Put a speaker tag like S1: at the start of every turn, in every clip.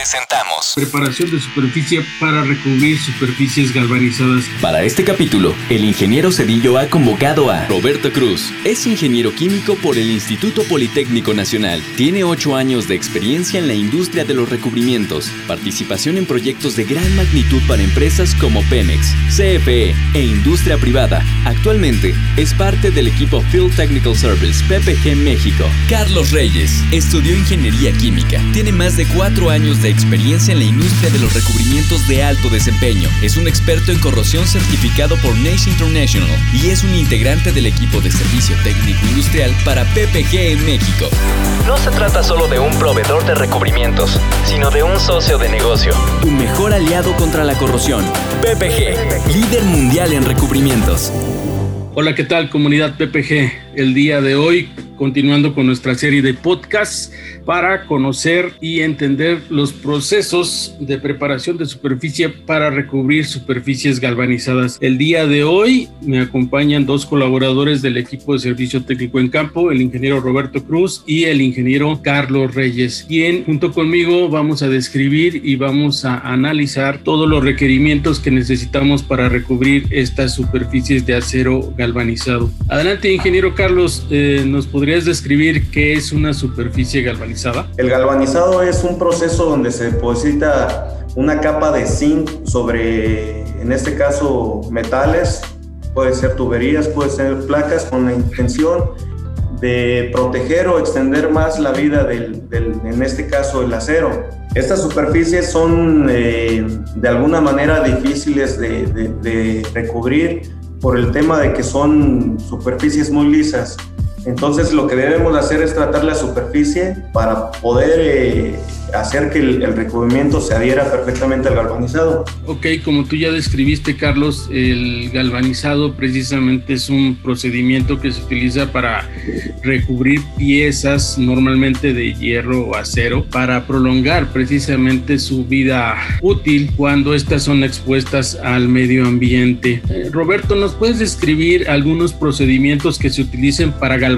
S1: presentamos
S2: Preparación de superficie para recubrir superficies galvanizadas.
S3: Para este capítulo, el ingeniero Cedillo ha convocado a Roberto Cruz. Es ingeniero químico por el Instituto Politécnico Nacional. Tiene 8 años de experiencia en la industria de los recubrimientos, participación en proyectos de gran magnitud para empresas como Pemex, CFE e industria privada. Actualmente es parte del equipo Field Technical Service PPG México. Carlos Reyes estudió ingeniería química. Tiene más de 4 años de experiencia en la industria de los recubrimientos de alto desempeño. Es un experto en corrosión certificado por NACE International y es un integrante del equipo de servicio técnico industrial para PPG en México.
S1: No se trata solo de un proveedor de recubrimientos, sino de un socio de negocio.
S3: Tu mejor aliado contra la corrosión. PPG, líder mundial en recubrimientos.
S2: Hola, ¿qué tal comunidad PPG? El día de hoy, continuando con nuestra serie de podcasts para conocer y entender los procesos de preparación de superficie para recubrir superficies galvanizadas. El día de hoy me acompañan dos colaboradores del equipo de servicio técnico en campo, el ingeniero Roberto Cruz y el ingeniero Carlos Reyes, quien junto conmigo vamos a describir y vamos a analizar todos los requerimientos que necesitamos para recubrir estas superficies de acero galvanizado. Adelante, ingeniero Carlos, eh, ¿nos podrías describir qué es una superficie galvanizada?
S4: El galvanizado es un proceso donde se deposita una capa de zinc sobre, en este caso, metales, puede ser tuberías, puede ser placas, con la intención de proteger o extender más la vida del, en este caso, el acero. Estas superficies son eh, de alguna manera difíciles de recubrir por el tema de que son superficies muy lisas. Entonces lo que debemos hacer es tratar la superficie para poder eh, hacer que el, el, recubrimiento se adhiera perfectamente al galvanizado.
S2: Ok, como tú ya describiste, Carlos, el galvanizado precisamente es un procedimiento que se utiliza para recubrir piezas normalmente de hierro o acero para prolongar precisamente su vida útil cuando estas son expuestas al medio ambiente. Eh, Roberto, ¿nos puedes describir algunos procedimientos que se utilicen para galvanizar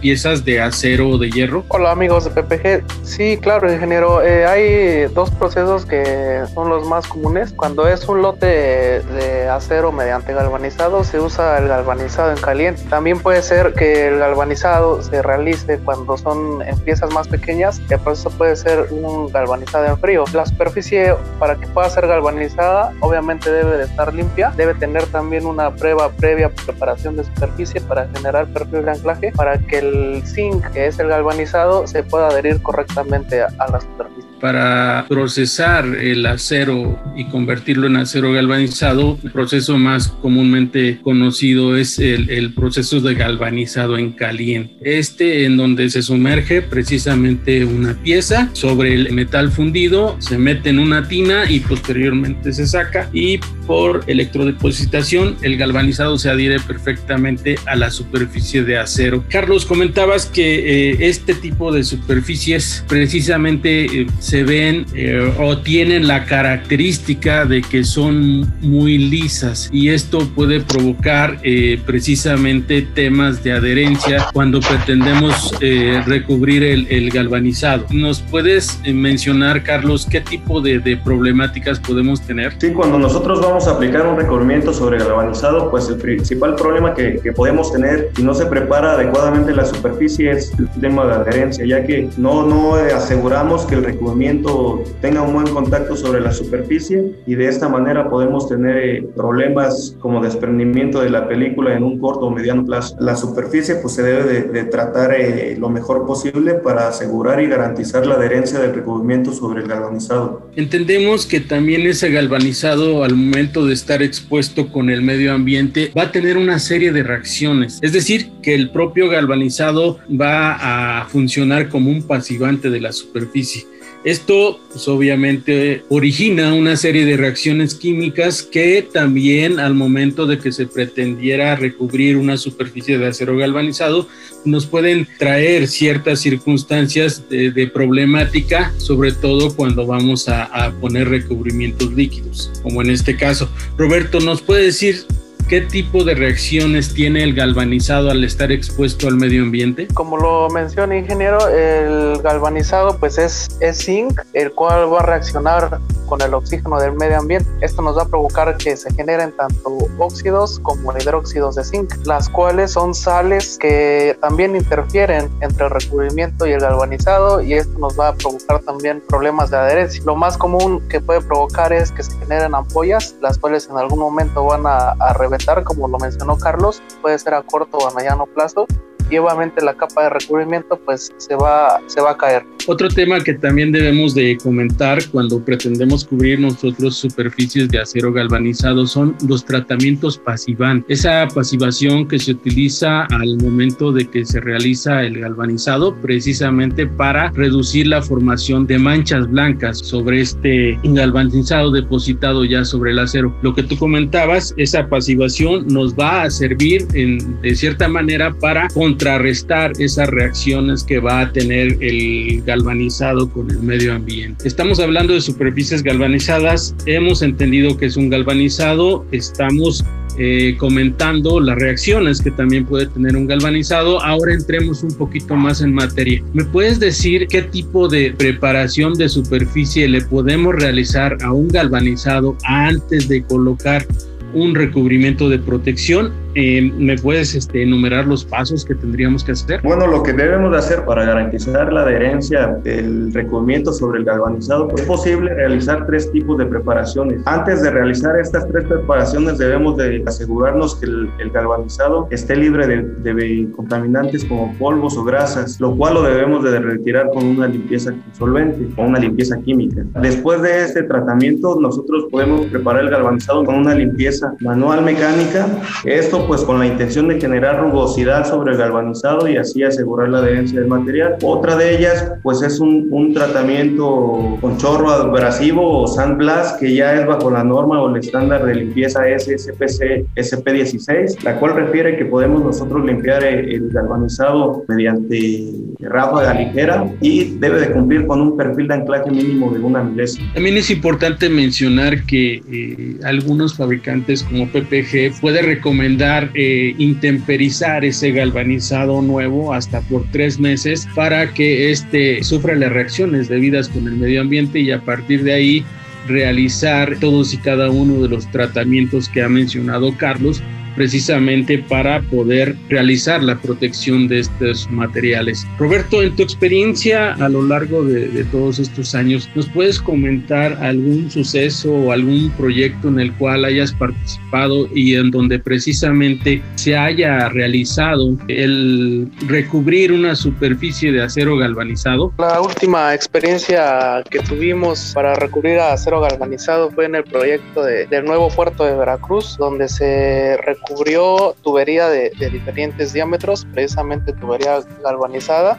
S2: piezas de acero o de hierro?
S5: Hola amigos de PPG. Sí, claro, ingeniero. Eh, hay dos procesos que son los más comunes. Cuando es un lote de acero mediante galvanizado, se usa el galvanizado en caliente. También puede ser que el galvanizado se realice cuando son en piezas más pequeñas. El proceso puede ser un galvanizado en frío. La superficie para que pueda ser galvanizada, obviamente debe de estar limpia. Debe tener también una prueba previa preparación de superficie para generar perfil de anclaje para que el zinc, que es el galvanizado, se pueda adherir correctamente a, a la superficie
S2: para procesar el acero y convertirlo en acero galvanizado, el proceso más comúnmente conocido es el, proceso de galvanizado en caliente. Este en donde se sumerge precisamente una pieza sobre el metal fundido, se mete en una tina y posteriormente se saca y por electrodepositación el galvanizado se adhiere perfectamente a la superficie de acero. Carlos, comentabas que eh, este tipo de superficies precisamente eh, se ven eh, o tienen la característica de que son muy lisas y esto puede provocar eh, precisamente temas de adherencia cuando pretendemos eh, recubrir el, el, galvanizado. ¿Nos puedes eh, mencionar, Carlos, qué tipo de, de, problemáticas podemos tener?
S4: Sí, cuando nosotros vamos a aplicar un recubrimiento sobre galvanizado, pues el principal problema que, que podemos tener si no se prepara adecuadamente la superficie es el tema de adherencia, ya que no, no aseguramos que el recubrimiento tenga un buen contacto sobre la superficie y de esta manera podemos tener eh, problemas como desprendimiento de la película en un corto o mediano plazo. La superficie pues se debe de, tratar eh, lo mejor posible para asegurar y garantizar la adherencia del recubrimiento sobre el galvanizado.
S2: Entendemos que también ese galvanizado al momento de estar expuesto con el medio ambiente va a tener una serie de reacciones, es decir, que el propio galvanizado va a funcionar como un pasivante de la superficie. Esto pues, obviamente origina una serie de reacciones químicas que también al momento de que se pretendiera recubrir una superficie de acero galvanizado nos pueden traer ciertas circunstancias de, problemática, sobre todo cuando vamos a, a poner recubrimientos líquidos, como en este caso. Roberto, ¿nos puede decir ¿Qué tipo de reacciones tiene el galvanizado al estar expuesto al medio ambiente?
S5: Como lo menciona ingeniero, el galvanizado pues es, es zinc, el cual va a reaccionar con el oxígeno del medio ambiente. Esto nos va a provocar que se generen tanto óxidos como hidróxidos de zinc, las cuales son sales que también interfieren entre el recubrimiento y el galvanizado y esto nos va a provocar también problemas de adherencia. Lo más común que puede provocar es que se generen ampollas, las cuales en algún momento van a, a como lo mencionó Carlos, puede ser a corto o a mediano plazo, y obviamente la capa de recubrimiento pues se va, se va a caer.
S2: Otro tema que también debemos de comentar cuando pretendemos cubrir nosotros superficies de acero galvanizado son los tratamientos pasivan. Esa pasivación que se utiliza al momento de que se realiza el galvanizado precisamente para reducir la formación de manchas blancas sobre este galvanizado depositado ya sobre el acero. Lo que tú comentabas, esa pasivación nos va a servir en, de cierta manera para contrarrestar esas reacciones que va a tener el galvanizado con el medio ambiente. Estamos hablando de superficies galvanizadas, hemos entendido que es un galvanizado, estamos eh, comentando las reacciones que también puede tener un galvanizado. Ahora entremos un poquito más en materia. ¿Me puedes decir qué tipo de preparación de superficie le podemos realizar a un galvanizado antes de colocar un recubrimiento de protección eh, ¿Me puedes este, enumerar los pasos que tendríamos que hacer?
S4: Bueno, lo que debemos de hacer para garantizar la adherencia del recubrimiento sobre el galvanizado, es posible realizar tres tipos de preparaciones. Antes de realizar estas tres preparaciones debemos de asegurarnos que el, galvanizado esté libre de, de, contaminantes como polvos o grasas, lo cual lo debemos de retirar con una limpieza solvente o una limpieza química. Después de este tratamiento, nosotros podemos preparar el galvanizado con una limpieza manual mecánica. Esto pues con la intención de generar rugosidad sobre el galvanizado y así asegurar la adherencia del material. Otra de ellas pues es un, un tratamiento con chorro abrasivo o sandblast que ya es bajo la norma o el estándar de limpieza SSPC SP16, la cual refiere que podemos nosotros limpiar el, galvanizado mediante ráfaga ligera y debe de cumplir con un perfil de anclaje mínimo de una milésima.
S2: También es importante mencionar que eh, algunos fabricantes como PPG puede recomendar eh, intemperizar ese galvanizado nuevo hasta por tres meses para que éste sufra las reacciones debidas con el medio ambiente y a partir de ahí realizar todos y cada uno de los tratamientos que ha mencionado Carlos precisamente para poder realizar la protección de estos materiales. Roberto, en tu experiencia a lo largo de, todos estos años, ¿nos puedes comentar algún suceso o algún proyecto en el cual hayas participado y en donde precisamente se haya realizado el recubrir una superficie de acero galvanizado?
S5: La última experiencia que tuvimos para recubrir acero galvanizado fue en el proyecto del nuevo puerto de Veracruz, donde se cubrió tubería de, diferentes diámetros, precisamente tubería galvanizada.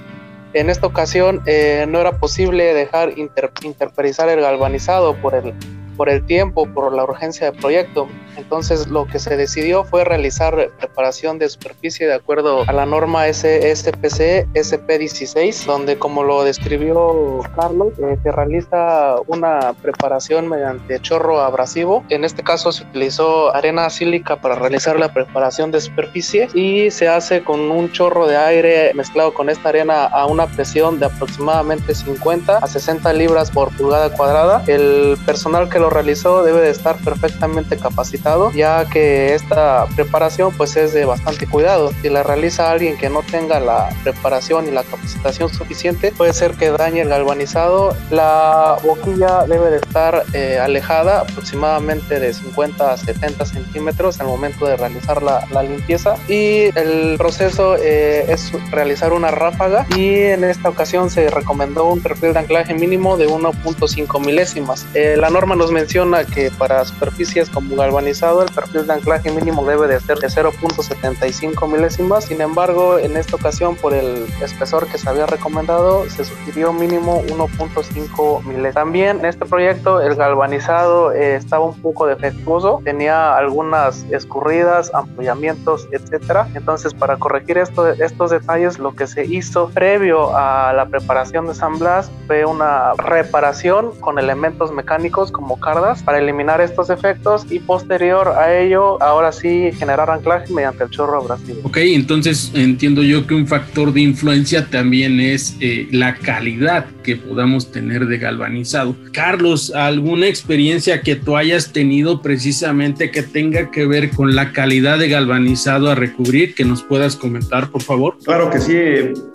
S5: En esta ocasión eh, no era posible dejar inter, interperizar el galvanizado por el por el tiempo, por la urgencia del proyecto. Entonces lo que se decidió fue realizar preparación de superficie de acuerdo a la norma SPC SP16, donde como lo describió Carlos, eh, se realiza una preparación mediante chorro abrasivo. En este caso se utilizó arena sílica para realizar la preparación de superficie y se hace con un chorro de aire mezclado con esta arena a una presión de aproximadamente 50 a 60 libras por pulgada cuadrada. El personal que lo realizó debe de estar perfectamente capacitado ya que esta preparación pues es de bastante cuidado. Si la realiza alguien que no tenga la preparación y la capacitación suficiente, puede ser que dañe el galvanizado. La boquilla debe de estar eh, alejada aproximadamente de 50 a 70 centímetros al momento de realizar la, la limpieza y el proceso eh, es realizar una ráfaga y en esta ocasión se recomendó un perfil de anclaje mínimo de 1.5 milésimas. Eh, la norma nos menciona que para superficies como galvanizado el perfil de anclaje mínimo debe de ser de 0.75 milésimas. Sin embargo, en esta ocasión por el espesor que se había recomendado se sugirió mínimo 1.5 milésimas. También en este proyecto el galvanizado eh, estaba un poco defectuoso, tenía algunas escurridas, ampollamientos, etcétera. Entonces para corregir esto, estos detalles lo que se hizo previo a la preparación de San Blas fue una reparación con elementos mecánicos como cardas para eliminar estos efectos y posterior a ello ahora sí generar anclaje mediante el chorro abrasivo.
S2: Ok, entonces entiendo yo que un factor de influencia también es eh, la calidad que podamos tener de galvanizado. Carlos, ¿alguna experiencia que tú hayas tenido precisamente que tenga que ver con la calidad de galvanizado a recubrir que nos puedas comentar, por favor?
S4: Claro que sí,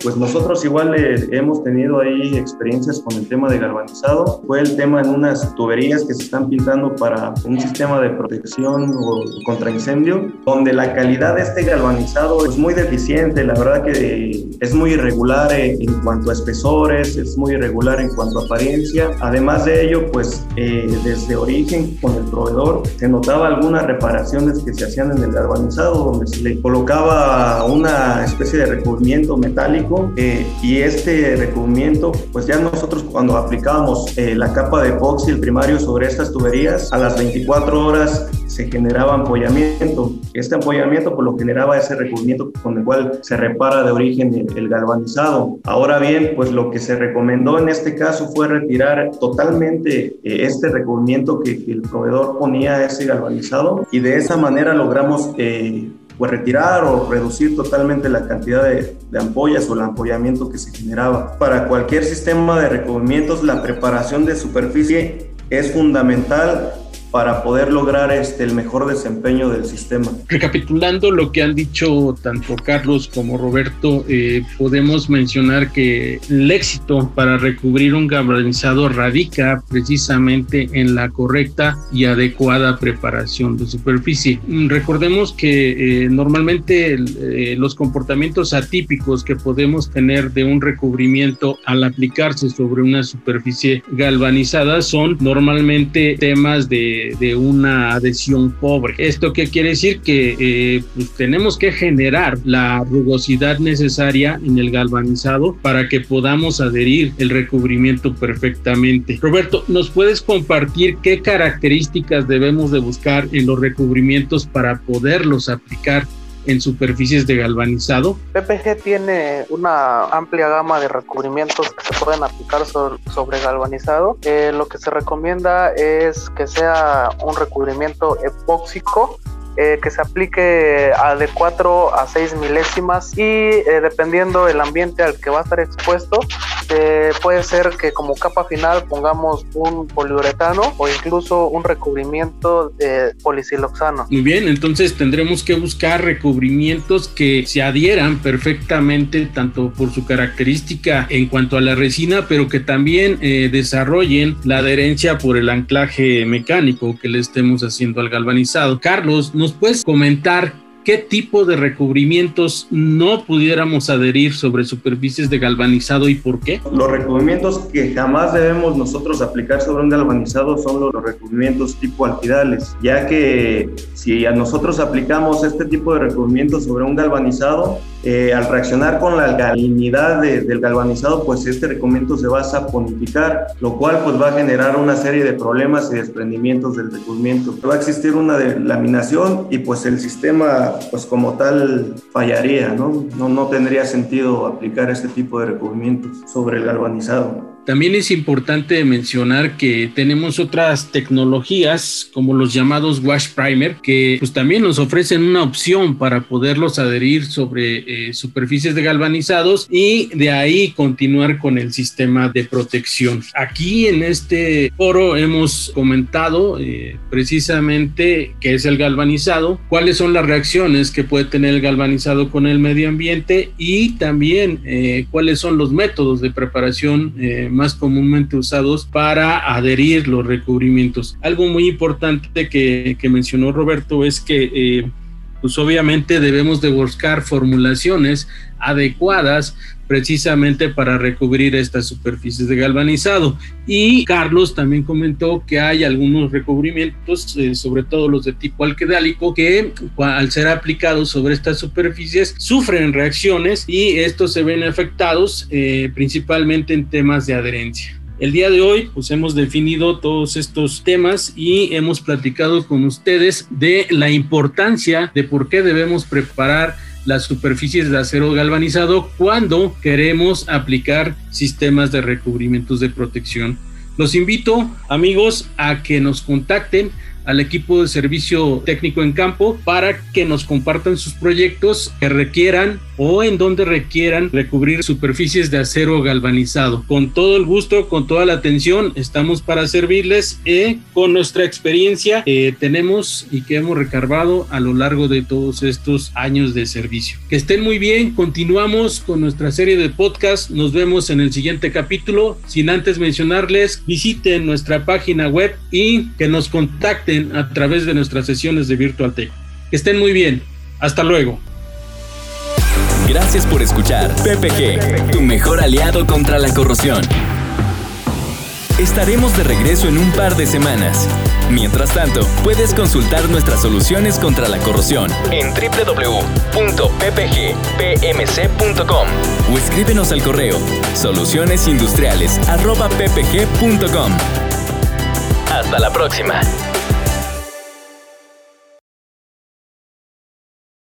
S4: pues nosotros igual eh, hemos tenido ahí experiencias con el tema de galvanizado. Fue el tema en unas tuberías que se están pintando para un sistema de protección o contra incendio, donde la calidad de este galvanizado es muy deficiente, la verdad que es muy irregular eh, en cuanto a espesores, es muy irregular en cuanto a apariencia. Además de ello, pues eh, desde origen con el proveedor se notaba algunas reparaciones que se hacían en el galvanizado, donde se le colocaba una especie de recubrimiento metálico eh, y este recubrimiento, pues ya nosotros cuando aplicábamos eh, la capa de epoxi, el primario sobre estas tuberías, a las 24 horas se generaba ampollamiento. Este ampollamiento pues lo generaba ese recubrimiento con el cual se repara de origen el, galvanizado. Ahora bien, pues lo que se recomendó en este caso fue retirar totalmente eh, este recubrimiento que, el proveedor ponía a ese galvanizado y de esa manera logramos eh, pues retirar o reducir totalmente la cantidad de, de, ampollas o el ampollamiento que se generaba. Para cualquier sistema de recubrimientos, la preparación de superficie es fundamental para poder lograr este, el mejor desempeño del sistema.
S2: Recapitulando lo que han dicho tanto Carlos como Roberto, eh, podemos mencionar que el éxito para recubrir un galvanizado radica precisamente en la correcta y adecuada preparación de superficie. Recordemos que eh, normalmente eh, los comportamientos atípicos que podemos tener de un recubrimiento al aplicarse sobre una superficie galvanizada son normalmente temas de de, una adhesión pobre. ¿Esto qué quiere decir? Que eh, pues tenemos que generar la rugosidad necesaria en el galvanizado para que podamos adherir el recubrimiento perfectamente. Roberto, ¿nos puedes compartir qué características debemos de buscar en los recubrimientos para poderlos aplicar en superficies de galvanizado?
S5: PPG tiene una amplia gama de recubrimientos que se pueden aplicar sobre, galvanizado. Eh, lo que se recomienda es que sea un recubrimiento epóxico eh, que se aplique de 4 a 6 milésimas y eh, dependiendo del ambiente al que va a estar expuesto, eh, puede ser que como capa final pongamos un poliuretano o incluso un recubrimiento de polisiloxano.
S2: Muy bien, entonces tendremos que buscar recubrimientos que se adhieran perfectamente tanto por su característica en cuanto a la resina, pero que también desarrollen la adherencia por el anclaje mecánico que le estemos haciendo al galvanizado. Carlos, ¿nos puedes comentar qué tipo de recubrimientos no pudiéramos adherir sobre superficies de galvanizado y por qué?
S4: Los recubrimientos que jamás debemos nosotros aplicar sobre un galvanizado son los recubrimientos tipo alquidales, ya que si a nosotros aplicamos este tipo de recubrimientos sobre un galvanizado, eh, al reaccionar con la alcalinidad del galvanizado, pues este recubrimiento se va a saponificar, lo cual pues va a generar una serie de problemas y desprendimientos del recubrimiento. Va a existir una laminación y pues el sistema pues como tal fallaría, ¿no? No, no tendría sentido aplicar este tipo de recubrimientos sobre el galvanizado.
S2: También es importante mencionar que tenemos otras tecnologías como los llamados wash primer que pues también nos ofrecen una opción para poderlos adherir sobre eh, superficies de galvanizados y de ahí continuar con el sistema de protección. Aquí en este foro hemos comentado eh, precisamente qué es el galvanizado, cuáles son las reacciones que puede tener el galvanizado con el medio ambiente y también eh, cuáles son los métodos de preparación más comúnmente usados para adherir los recubrimientos. Algo muy importante que, mencionó Roberto es que eh, pues obviamente debemos de buscar formulaciones adecuadas precisamente para recubrir estas superficies de galvanizado. Y Carlos también comentó que hay algunos recubrimientos, eh, sobre todo los de tipo alquedálico, que al ser aplicados sobre estas superficies sufren reacciones y estos se ven afectados eh, principalmente en temas de adherencia. El día de hoy pues hemos definido todos estos temas y hemos platicado con ustedes de la importancia de por qué debemos preparar las superficies de acero galvanizado cuando queremos aplicar sistemas de recubrimientos de protección. Los invito, amigos, a que nos contacten al equipo de servicio técnico en campo para que nos compartan sus proyectos que requieran o en donde requieran recubrir superficies de acero galvanizado. Con todo el gusto, con toda la atención, estamos para servirles y con nuestra experiencia que tenemos y que hemos recargado a lo largo de todos estos años de servicio. Que estén muy bien, continuamos con nuestra serie de podcast, nos vemos en el siguiente capítulo, sin antes mencionarles, visiten nuestra página web y que nos contacten a través de nuestras sesiones de Virtual Tech. Que estén muy bien, hasta luego.
S3: Gracias por escuchar PPG, tu mejor aliado contra la corrosión. Estaremos de regreso en un par de semanas. Mientras tanto, puedes consultar nuestras soluciones contra la corrosión
S1: en www.ppgpmc.com
S3: o escríbenos al correo solucionesindustriales.ppg.com.
S1: Hasta la próxima.